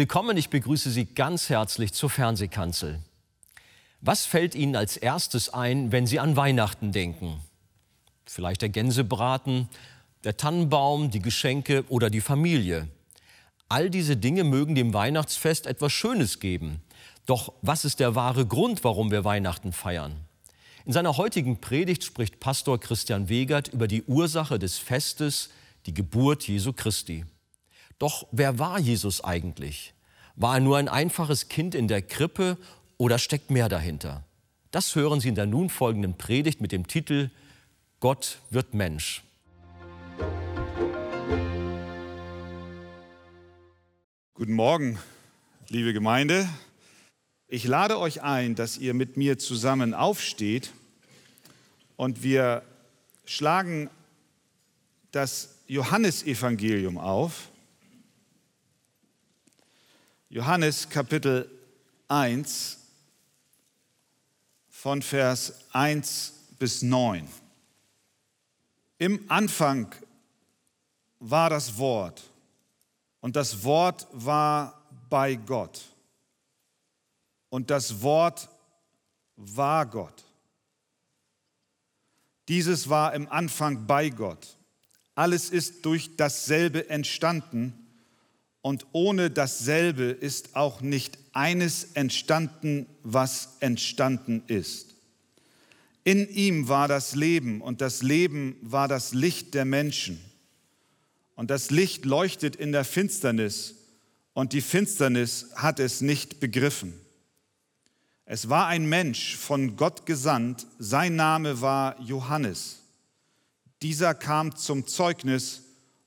Willkommen, ich begrüße Sie ganz herzlich zur Fernsehkanzel. Was fällt Ihnen als erstes ein, wenn Sie an Weihnachten denken? Vielleicht der Gänsebraten, der Tannenbaum, die Geschenke oder die Familie. All diese Dinge mögen dem Weihnachtsfest etwas Schönes geben. Doch was ist der wahre Grund, warum wir Weihnachten feiern? In seiner heutigen Predigt spricht Pastor Christian Wegert über die Ursache des Festes, die Geburt Jesu Christi. Doch wer war Jesus eigentlich? War er nur ein einfaches Kind in der Krippe oder steckt mehr dahinter? Das hören Sie in der nun folgenden Predigt mit dem Titel Gott wird Mensch. Guten Morgen, liebe Gemeinde. Ich lade euch ein, dass ihr mit mir zusammen aufsteht und wir schlagen das Johannesevangelium auf. Johannes Kapitel 1 von Vers 1 bis 9. Im Anfang war das Wort und das Wort war bei Gott und das Wort war Gott. Dieses war im Anfang bei Gott. Alles ist durch dasselbe entstanden und ohne dasselbe ist auch nicht eines entstanden, was entstanden ist. In ihm war das Leben und das Leben war das Licht der Menschen. Und das Licht leuchtet in der Finsternis und die Finsternis hat es nicht begriffen. Es war ein Mensch von Gott gesandt, sein Name war Johannes. Dieser kam zum Zeugnis,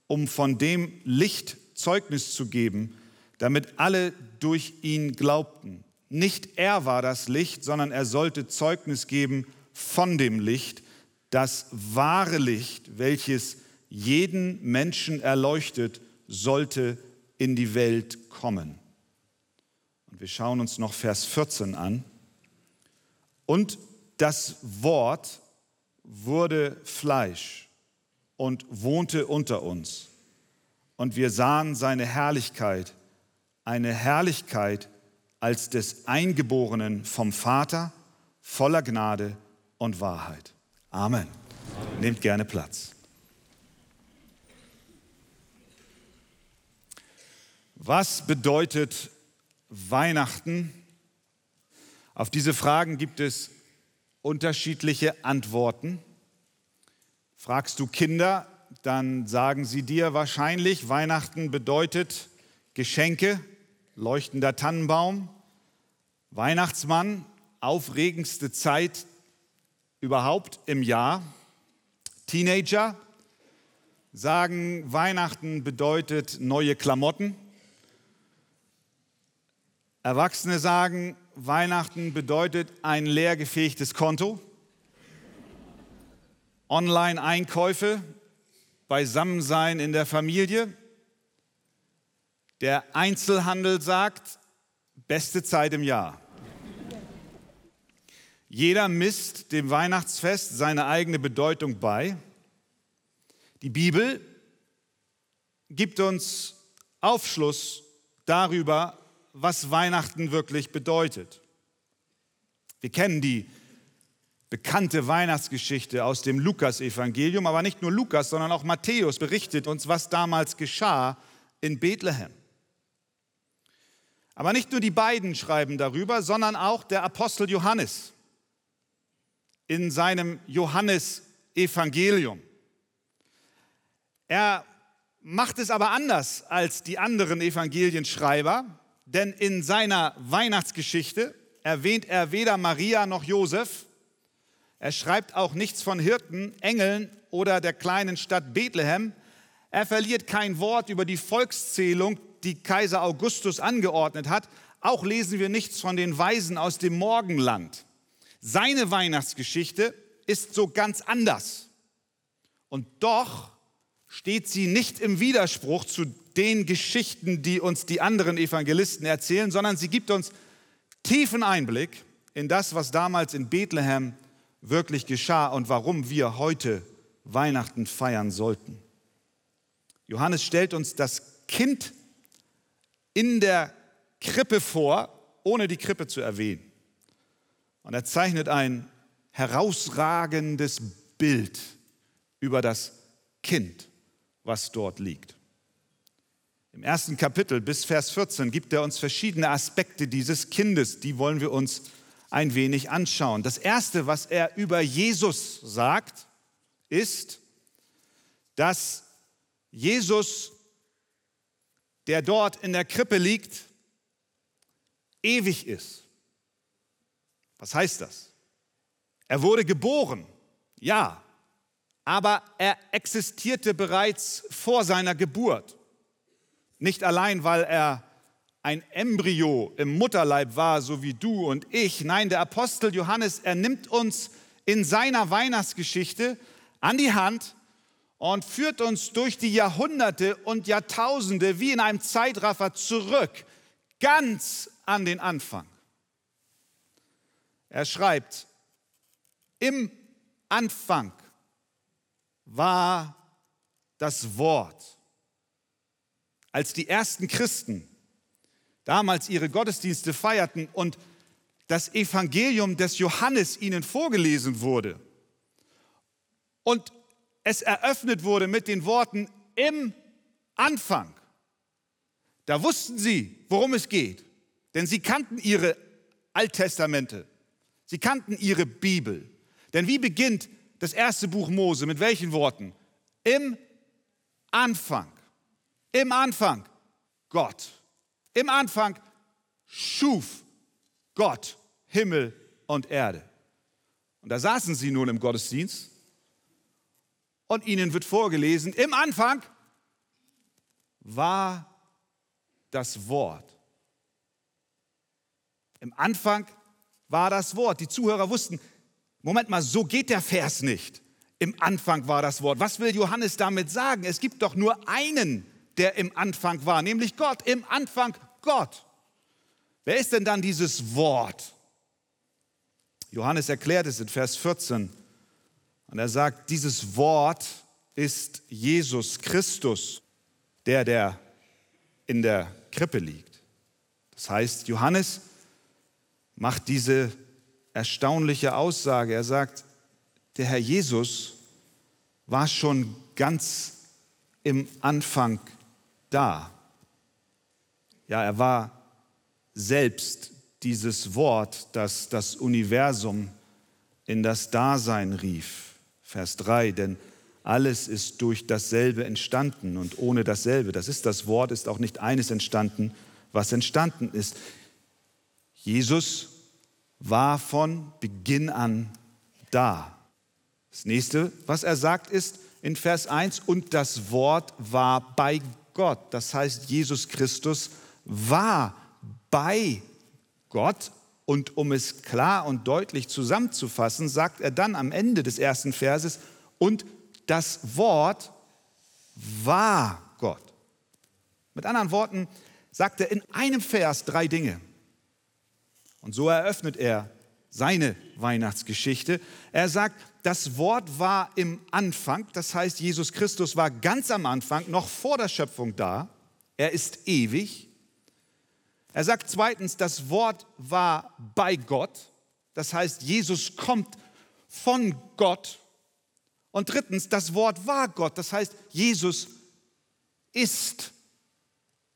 um von dem Licht Zeugnis zu geben, damit alle durch ihn glaubten. Nicht er war das Licht, sondern er sollte Zeugnis geben von dem Licht, das wahre Licht, welches jeden Menschen erleuchtet, sollte in die Welt kommen. Und wir schauen uns noch Vers 14 an. Und das Wort wurde Fleisch und wohnte unter uns und wir sahen seine Herrlichkeit, eine Herrlichkeit als des Eingeborenen vom Vater, voller Gnade und Wahrheit. Amen. Amen. Nehmt gerne Platz. Was bedeutet Weihnachten? Auf diese Fragen gibt es unterschiedliche Antworten. Fragst du Kinder, dann sagen sie dir wahrscheinlich, Weihnachten bedeutet Geschenke, leuchtender Tannenbaum, Weihnachtsmann, aufregendste Zeit überhaupt im Jahr. Teenager sagen, Weihnachten bedeutet neue Klamotten. Erwachsene sagen, Weihnachten bedeutet ein leergefähigtes Konto. Online-Einkäufe Beisammensein in der Familie. Der Einzelhandel sagt, beste Zeit im Jahr. Jeder misst dem Weihnachtsfest seine eigene Bedeutung bei. Die Bibel gibt uns Aufschluss darüber, was Weihnachten wirklich bedeutet. Wir kennen die bekannte Weihnachtsgeschichte aus dem Lukas-Evangelium, aber nicht nur Lukas, sondern auch Matthäus berichtet uns, was damals geschah in Bethlehem. Aber nicht nur die beiden schreiben darüber, sondern auch der Apostel Johannes in seinem Johannes-Evangelium. Er macht es aber anders als die anderen Evangelienschreiber, denn in seiner Weihnachtsgeschichte erwähnt er weder Maria noch Josef, er schreibt auch nichts von Hirten, Engeln oder der kleinen Stadt Bethlehem. Er verliert kein Wort über die Volkszählung, die Kaiser Augustus angeordnet hat. Auch lesen wir nichts von den Weisen aus dem Morgenland. Seine Weihnachtsgeschichte ist so ganz anders. Und doch steht sie nicht im Widerspruch zu den Geschichten, die uns die anderen Evangelisten erzählen, sondern sie gibt uns tiefen Einblick in das, was damals in Bethlehem wirklich geschah und warum wir heute Weihnachten feiern sollten. Johannes stellt uns das Kind in der Krippe vor, ohne die Krippe zu erwähnen. Und er zeichnet ein herausragendes Bild über das Kind, was dort liegt. Im ersten Kapitel bis Vers 14 gibt er uns verschiedene Aspekte dieses Kindes, die wollen wir uns ein wenig anschauen. Das erste, was er über Jesus sagt, ist, dass Jesus, der dort in der Krippe liegt, ewig ist. Was heißt das? Er wurde geboren, ja, aber er existierte bereits vor seiner Geburt. Nicht allein, weil er ein Embryo im Mutterleib war, so wie du und ich. Nein, der Apostel Johannes, er nimmt uns in seiner Weihnachtsgeschichte an die Hand und führt uns durch die Jahrhunderte und Jahrtausende wie in einem Zeitraffer zurück, ganz an den Anfang. Er schreibt, im Anfang war das Wort. Als die ersten Christen damals ihre Gottesdienste feierten und das Evangelium des Johannes ihnen vorgelesen wurde und es eröffnet wurde mit den Worten im Anfang, da wussten sie, worum es geht, denn sie kannten ihre Alttestamente, sie kannten ihre Bibel. Denn wie beginnt das erste Buch Mose? Mit welchen Worten? Im Anfang. Im Anfang Gott. Im Anfang schuf Gott Himmel und Erde. Und da saßen sie nun im Gottesdienst und ihnen wird vorgelesen, im Anfang war das Wort. Im Anfang war das Wort. Die Zuhörer wussten, Moment mal, so geht der Vers nicht. Im Anfang war das Wort. Was will Johannes damit sagen? Es gibt doch nur einen, der im Anfang war, nämlich Gott. Im Anfang Gott. Wer ist denn dann dieses Wort? Johannes erklärt es in Vers 14. Und er sagt, dieses Wort ist Jesus Christus, der, der in der Krippe liegt. Das heißt, Johannes macht diese erstaunliche Aussage. Er sagt, der Herr Jesus war schon ganz im Anfang da. Ja, er war selbst dieses Wort, das das Universum in das Dasein rief. Vers 3, denn alles ist durch dasselbe entstanden und ohne dasselbe, das ist das Wort, ist auch nicht eines entstanden, was entstanden ist. Jesus war von Beginn an da. Das nächste, was er sagt, ist in Vers 1, und das Wort war bei Gott. Das heißt, Jesus Christus war bei Gott. Und um es klar und deutlich zusammenzufassen, sagt er dann am Ende des ersten Verses, und das Wort war Gott. Mit anderen Worten sagt er in einem Vers drei Dinge. Und so eröffnet er seine Weihnachtsgeschichte. Er sagt, das Wort war im Anfang, das heißt, Jesus Christus war ganz am Anfang, noch vor der Schöpfung da. Er ist ewig. Er sagt zweitens, das Wort war bei Gott, das heißt, Jesus kommt von Gott. Und drittens, das Wort war Gott, das heißt, Jesus ist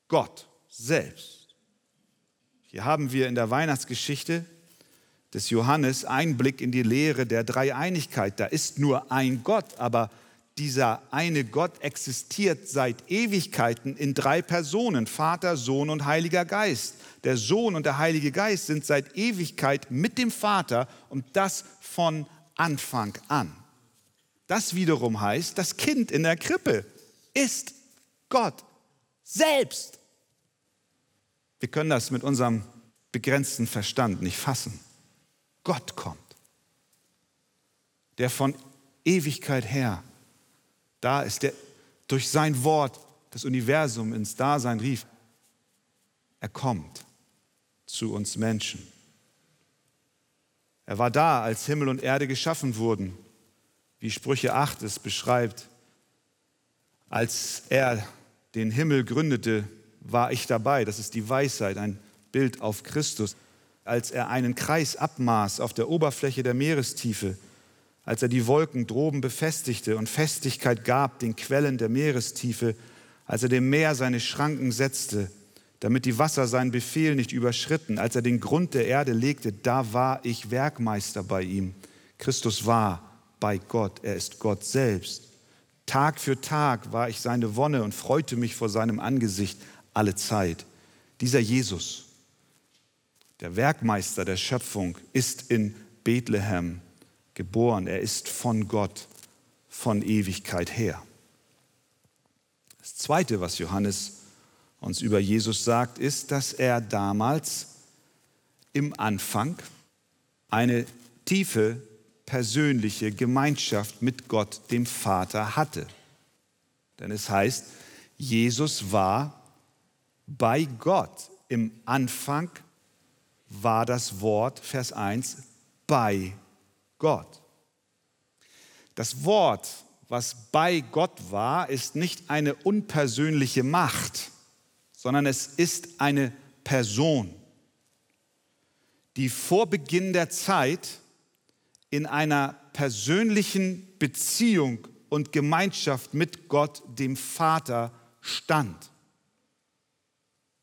Gott selbst. Hier haben wir in der Weihnachtsgeschichte des Johannes Einblick in die Lehre der Dreieinigkeit. Da ist nur ein Gott, aber dieser eine Gott existiert seit Ewigkeiten in drei Personen, Vater, Sohn und Heiliger Geist. Der Sohn und der Heilige Geist sind seit Ewigkeit mit dem Vater und das von Anfang an. Das wiederum heißt, das Kind in der Krippe ist Gott selbst. Wir können das mit unserem begrenzten Verstand nicht fassen. Gott kommt, der von Ewigkeit her da ist, der durch sein Wort das Universum ins Dasein rief. Er kommt zu uns Menschen. Er war da, als Himmel und Erde geschaffen wurden, wie Sprüche 8 es beschreibt. Als er den Himmel gründete, war ich dabei. Das ist die Weisheit, ein Bild auf Christus. Als er einen Kreis abmaß auf der Oberfläche der Meerestiefe, als er die Wolken droben befestigte und Festigkeit gab den Quellen der Meerestiefe, als er dem Meer seine Schranken setzte, damit die Wasser seinen Befehl nicht überschritten, als er den Grund der Erde legte, da war ich Werkmeister bei ihm. Christus war bei Gott, er ist Gott selbst. Tag für Tag war ich seine Wonne und freute mich vor seinem Angesicht alle Zeit. Dieser Jesus, der Werkmeister der Schöpfung, ist in Bethlehem geboren. Er ist von Gott von Ewigkeit her. Das Zweite, was Johannes uns über Jesus sagt, ist, dass er damals im Anfang eine tiefe persönliche Gemeinschaft mit Gott, dem Vater, hatte. Denn es heißt, Jesus war bei Gott. Im Anfang war das Wort, Vers 1, bei Gott. Das Wort, was bei Gott war, ist nicht eine unpersönliche Macht, sondern es ist eine Person, die vor Beginn der Zeit in einer persönlichen Beziehung und Gemeinschaft mit Gott, dem Vater, stand.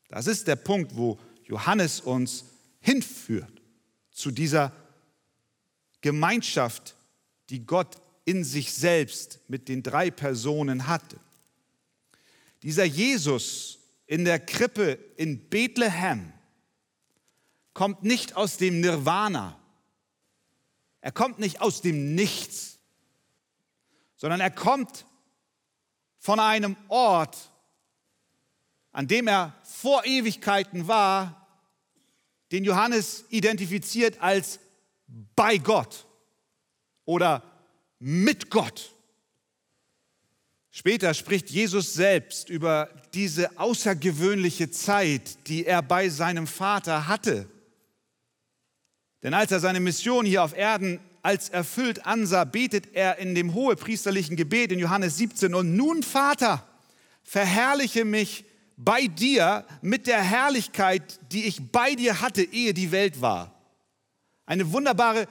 Das ist der Punkt, wo Johannes uns hinführt, zu dieser Gemeinschaft, die Gott in sich selbst mit den drei Personen hatte. Dieser Jesus in der Krippe in Bethlehem kommt nicht aus dem Nirvana, er kommt nicht aus dem Nichts, sondern er kommt von einem Ort, an dem er vor Ewigkeiten war, den Johannes identifiziert als bei Gott oder mit Gott. Später spricht Jesus selbst über diese außergewöhnliche Zeit, die er bei seinem Vater hatte. Denn als er seine Mission hier auf Erden als erfüllt ansah, betet er in dem hohepriesterlichen Gebet in Johannes 17, und nun Vater, verherrliche mich bei dir mit der Herrlichkeit, die ich bei dir hatte, ehe die Welt war. Eine wunderbare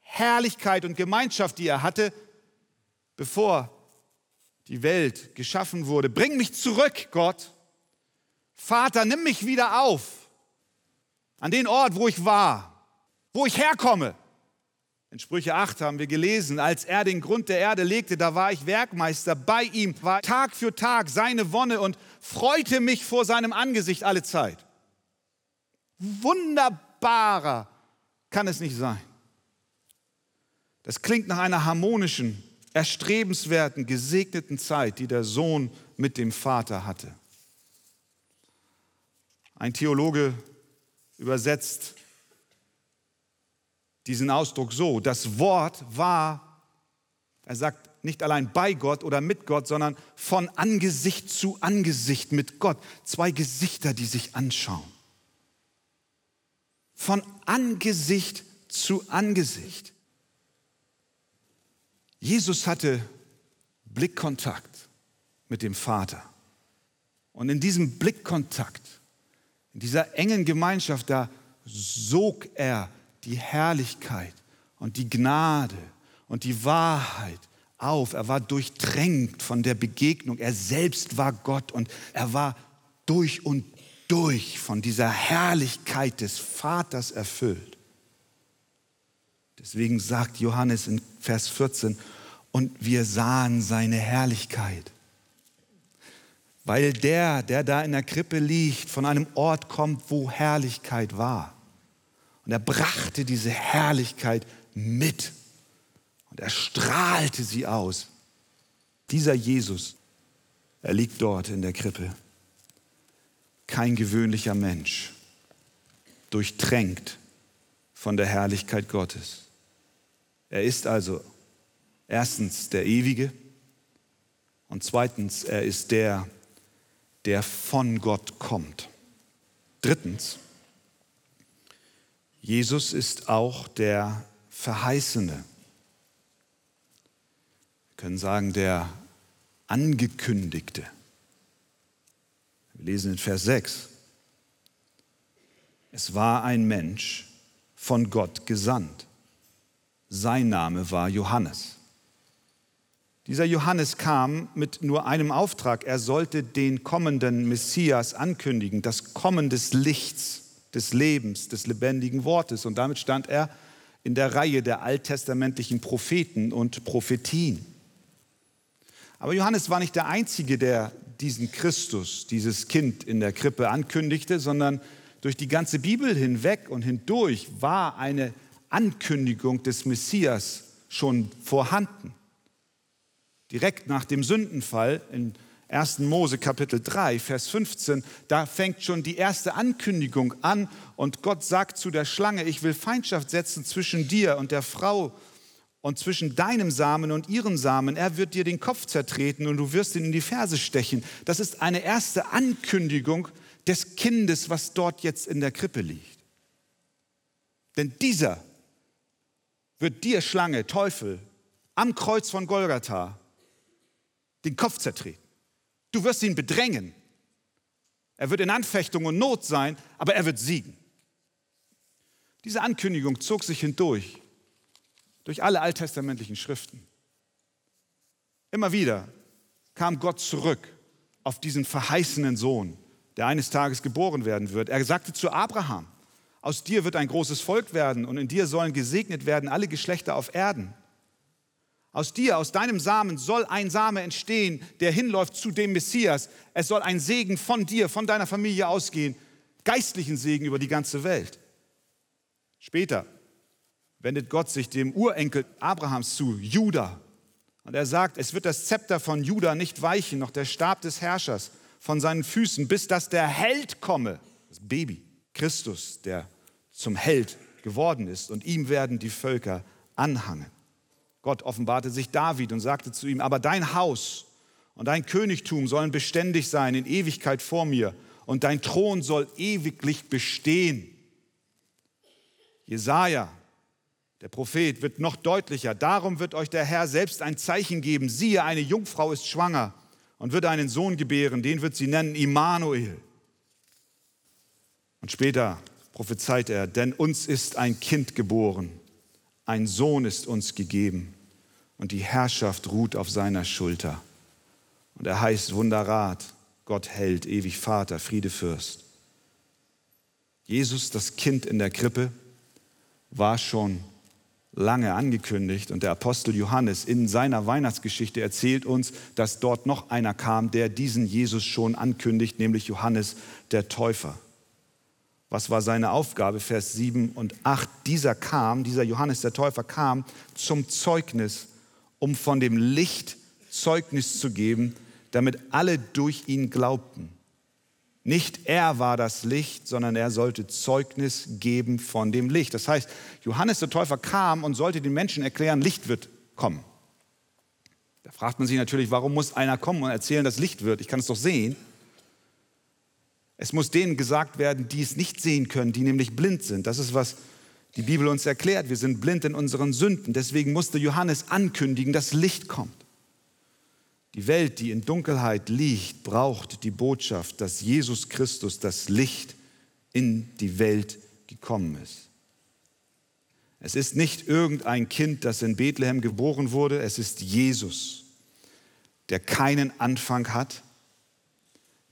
Herrlichkeit und Gemeinschaft, die er hatte, bevor die Welt geschaffen wurde. Bring mich zurück, Gott. Vater, nimm mich wieder auf an den Ort, wo ich war wo ich herkomme. In Sprüche 8 haben wir gelesen, als er den Grund der Erde legte, da war ich Werkmeister bei ihm, war Tag für Tag seine Wonne und freute mich vor seinem Angesicht alle Zeit. Wunderbarer kann es nicht sein. Das klingt nach einer harmonischen, erstrebenswerten, gesegneten Zeit, die der Sohn mit dem Vater hatte. Ein Theologe übersetzt diesen Ausdruck so, das Wort war, er sagt nicht allein bei Gott oder mit Gott, sondern von Angesicht zu Angesicht mit Gott. Zwei Gesichter, die sich anschauen. Von Angesicht zu Angesicht. Jesus hatte Blickkontakt mit dem Vater. Und in diesem Blickkontakt, in dieser engen Gemeinschaft, da sog er die Herrlichkeit und die Gnade und die Wahrheit auf. Er war durchtränkt von der Begegnung. Er selbst war Gott und er war durch und durch von dieser Herrlichkeit des Vaters erfüllt. Deswegen sagt Johannes in Vers 14, und wir sahen seine Herrlichkeit. Weil der, der da in der Krippe liegt, von einem Ort kommt, wo Herrlichkeit war. Und er brachte diese Herrlichkeit mit. Und er strahlte sie aus. Dieser Jesus, er liegt dort in der Krippe. Kein gewöhnlicher Mensch, durchtränkt von der Herrlichkeit Gottes. Er ist also erstens der Ewige und zweitens, er ist der, der von Gott kommt. Drittens, Jesus ist auch der Verheißene. Wir können sagen, der Angekündigte. Wir lesen in Vers 6. Es war ein Mensch von Gott gesandt. Sein Name war Johannes. Dieser Johannes kam mit nur einem Auftrag. Er sollte den kommenden Messias ankündigen, das Kommen des Lichts, des Lebens, des lebendigen Wortes. Und damit stand er in der Reihe der alttestamentlichen Propheten und Prophetien. Aber Johannes war nicht der Einzige, der diesen Christus, dieses Kind in der Krippe ankündigte, sondern durch die ganze Bibel hinweg und hindurch war eine Ankündigung des Messias schon vorhanden. Direkt nach dem Sündenfall in 1. Mose Kapitel 3, Vers 15, da fängt schon die erste Ankündigung an und Gott sagt zu der Schlange, ich will Feindschaft setzen zwischen dir und der Frau und zwischen deinem Samen und ihrem Samen. Er wird dir den Kopf zertreten und du wirst ihn in die Ferse stechen. Das ist eine erste Ankündigung des Kindes, was dort jetzt in der Krippe liegt. Denn dieser wird dir, Schlange, Teufel, am Kreuz von Golgatha den Kopf zertreten. Du wirst ihn bedrängen. Er wird in Anfechtung und Not sein, aber er wird siegen. Diese Ankündigung zog sich hindurch durch alle alttestamentlichen Schriften. Immer wieder kam Gott zurück auf diesen verheißenen Sohn, der eines Tages geboren werden wird. Er sagte zu Abraham, aus dir wird ein großes Volk werden und in dir sollen gesegnet werden alle Geschlechter auf Erden. Aus dir, aus deinem Samen soll ein Same entstehen, der hinläuft zu dem Messias. Es soll ein Segen von dir, von deiner Familie ausgehen, geistlichen Segen über die ganze Welt. Später wendet Gott sich dem Urenkel Abrahams zu, Judah. Und er sagt, es wird das Zepter von Judah nicht weichen, noch der Stab des Herrschers von seinen Füßen, bis dass der Held komme, das Baby, Christus, der zum Held geworden ist. Und ihm werden die Völker anhangen. Gott offenbarte sich David und sagte zu ihm, aber dein Haus und dein Königtum sollen beständig sein in Ewigkeit vor mir und dein Thron soll ewiglich bestehen. Jesaja der Prophet wird noch deutlicher. Darum wird euch der Herr selbst ein Zeichen geben. Siehe, eine Jungfrau ist schwanger und wird einen Sohn gebären. Den wird sie nennen Immanuel. Und später prophezeit er, denn uns ist ein Kind geboren, ein Sohn ist uns gegeben und die Herrschaft ruht auf seiner Schulter. Und er heißt Wunderrat, Gott hält, ewig Vater, Friedefürst. Jesus, das Kind in der Krippe, war schon lange angekündigt. Und der Apostel Johannes in seiner Weihnachtsgeschichte erzählt uns, dass dort noch einer kam, der diesen Jesus schon ankündigt, nämlich Johannes der Täufer. Was war seine Aufgabe? Vers 7 und 8. Dieser kam, dieser Johannes der Täufer kam zum Zeugnis, um von dem Licht Zeugnis zu geben, damit alle durch ihn glaubten. Nicht er war das Licht, sondern er sollte Zeugnis geben von dem Licht. Das heißt, Johannes der Täufer kam und sollte den Menschen erklären, Licht wird kommen. Da fragt man sich natürlich, warum muss einer kommen und erzählen, dass Licht wird? Ich kann es doch sehen. Es muss denen gesagt werden, die es nicht sehen können, die nämlich blind sind. Das ist, was die Bibel uns erklärt. Wir sind blind in unseren Sünden. Deswegen musste Johannes ankündigen, dass Licht kommt. Die Welt, die in Dunkelheit liegt, braucht die Botschaft, dass Jesus Christus, das Licht, in die Welt gekommen ist. Es ist nicht irgendein Kind, das in Bethlehem geboren wurde, es ist Jesus, der keinen Anfang hat,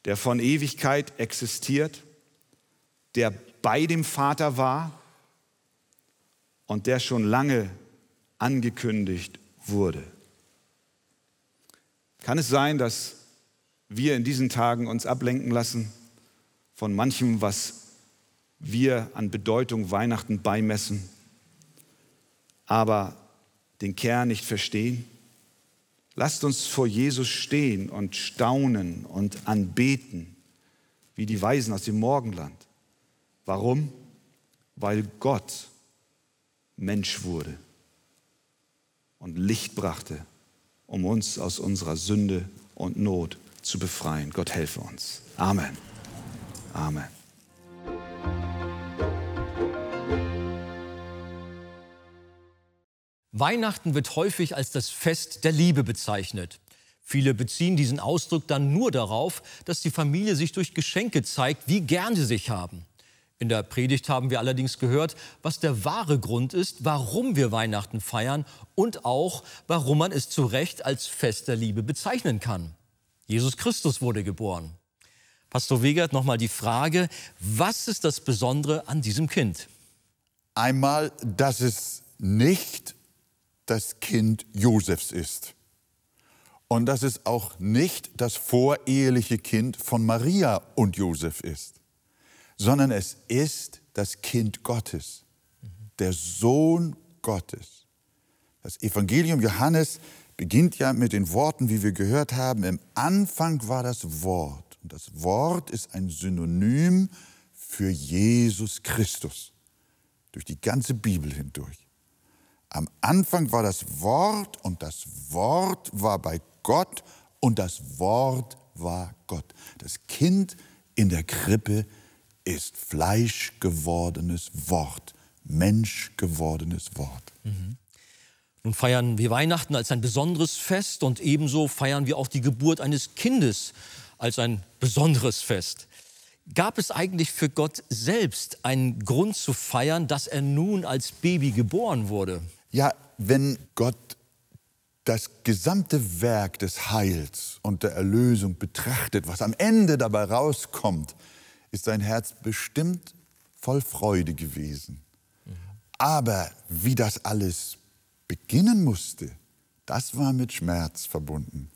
der von Ewigkeit existiert, der bei dem Vater war und der schon lange angekündigt wurde. Kann es sein, dass wir in diesen Tagen uns ablenken lassen von manchem, was wir an Bedeutung Weihnachten beimessen, aber den Kern nicht verstehen? Lasst uns vor Jesus stehen und staunen und anbeten, wie die Weisen aus dem Morgenland. Warum? Weil Gott Mensch wurde und Licht brachte um uns aus unserer Sünde und Not zu befreien. Gott helfe uns. Amen. Amen. Weihnachten wird häufig als das Fest der Liebe bezeichnet. Viele beziehen diesen Ausdruck dann nur darauf, dass die Familie sich durch Geschenke zeigt, wie gern sie sich haben. In der Predigt haben wir allerdings gehört, was der wahre Grund ist, warum wir Weihnachten feiern und auch, warum man es zu Recht als Fest der Liebe bezeichnen kann. Jesus Christus wurde geboren. Pastor Wegert, nochmal die Frage, was ist das Besondere an diesem Kind? Einmal, dass es nicht das Kind Josefs ist. Und dass es auch nicht das voreheliche Kind von Maria und Josef ist, sondern es ist das Kind Gottes, der Sohn Gottes. Das Evangelium Johannes beginnt ja mit den Worten, wie wir gehört haben, im Anfang war das Wort. Und das Wort ist ein Synonym für Jesus Christus durch die ganze Bibel hindurch. Am Anfang war das Wort und das Wort war bei Gott und das Wort war Gott. Das Kind in der Krippe ist Fleisch gewordenes Wort, Mensch gewordenes Wort. Mhm. Nun feiern wir Weihnachten als ein besonderes Fest und ebenso feiern wir auch die Geburt eines Kindes als ein besonderes Fest. Gab es eigentlich für Gott selbst einen Grund zu feiern, dass er nun als Baby geboren wurde? Ja, wenn Gott das gesamte Werk des Heils und der Erlösung betrachtet, was am Ende dabei rauskommt, ist sein Herz bestimmt voll Freude gewesen. Aber wie das alles beginnen musste, das war mit Schmerz verbunden.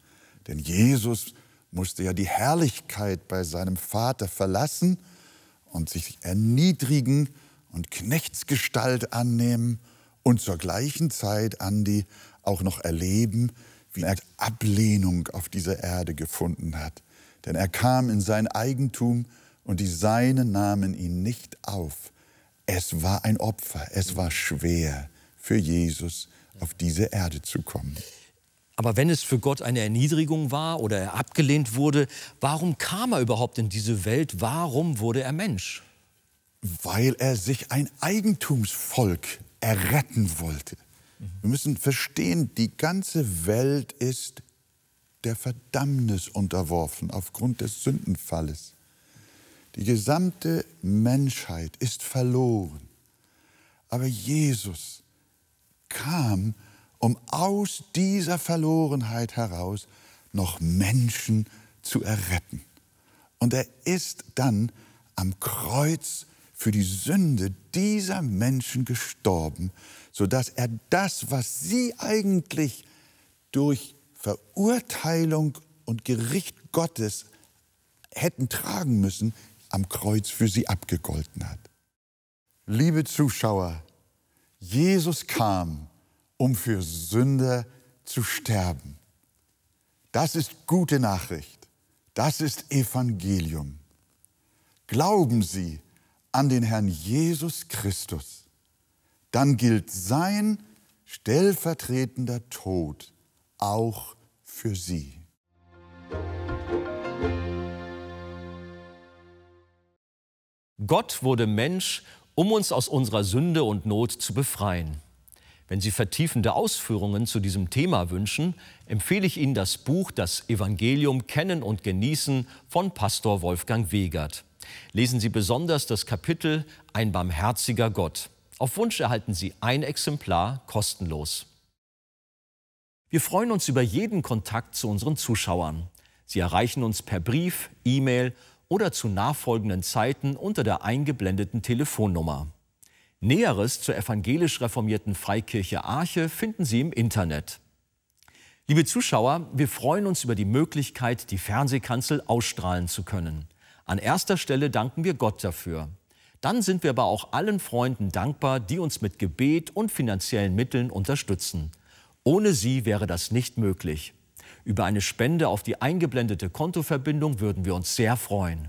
Denn Jesus musste ja die Herrlichkeit bei seinem Vater verlassen und sich erniedrigen und Knechtsgestalt annehmen und zur gleichen Zeit, Andi, auch noch erleben, wie er Ablehnung auf dieser Erde gefunden hat. Denn er kam in sein Eigentum und die Seinen nahmen ihn nicht auf. Es war ein Opfer, es war schwer für Jesus, auf diese Erde zu kommen. Aber wenn es für Gott eine Erniedrigung war oder er abgelehnt wurde, warum kam er überhaupt in diese Welt? Warum wurde er Mensch? Weil er sich ein Eigentumsvolk erretten wollte. Wir müssen verstehen, die ganze Welt ist der Verdammnis unterworfen aufgrund des Sündenfalles. Die gesamte Menschheit ist verloren. Aber Jesus kam, um aus dieser Verlorenheit heraus noch Menschen zu erretten. Und er ist dann am Kreuz für die Sünde dieser Menschen gestorben, sodass er das, was sie eigentlich durch Verurteilung und Gericht Gottes hätten tragen müssen, am Kreuz für sie abgegolten hat. Liebe Zuschauer, Jesus kam, um für Sünder zu sterben. Das ist gute Nachricht. Das ist Evangelium. Glauben Sie an den Herrn Jesus Christus dann gilt sein stellvertretender Tod auch für sie. Gott wurde Mensch, um uns aus unserer Sünde und Not zu befreien. Wenn Sie vertiefende Ausführungen zu diesem Thema wünschen, empfehle ich Ihnen das Buch Das Evangelium Kennen und Genießen von Pastor Wolfgang Wegert. Lesen Sie besonders das Kapitel Ein barmherziger Gott. Auf Wunsch erhalten Sie ein Exemplar kostenlos. Wir freuen uns über jeden Kontakt zu unseren Zuschauern. Sie erreichen uns per Brief, E-Mail oder zu nachfolgenden Zeiten unter der eingeblendeten Telefonnummer. Näheres zur evangelisch reformierten Freikirche Arche finden Sie im Internet. Liebe Zuschauer, wir freuen uns über die Möglichkeit, die Fernsehkanzel ausstrahlen zu können. An erster Stelle danken wir Gott dafür. Dann sind wir aber auch allen Freunden dankbar, die uns mit Gebet und finanziellen Mitteln unterstützen. Ohne sie wäre das nicht möglich. Über eine Spende auf die eingeblendete Kontoverbindung würden wir uns sehr freuen.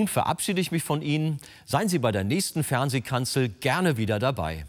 Nun verabschiede ich mich von Ihnen. Seien Sie bei der nächsten Fernsehkanzel gerne wieder dabei.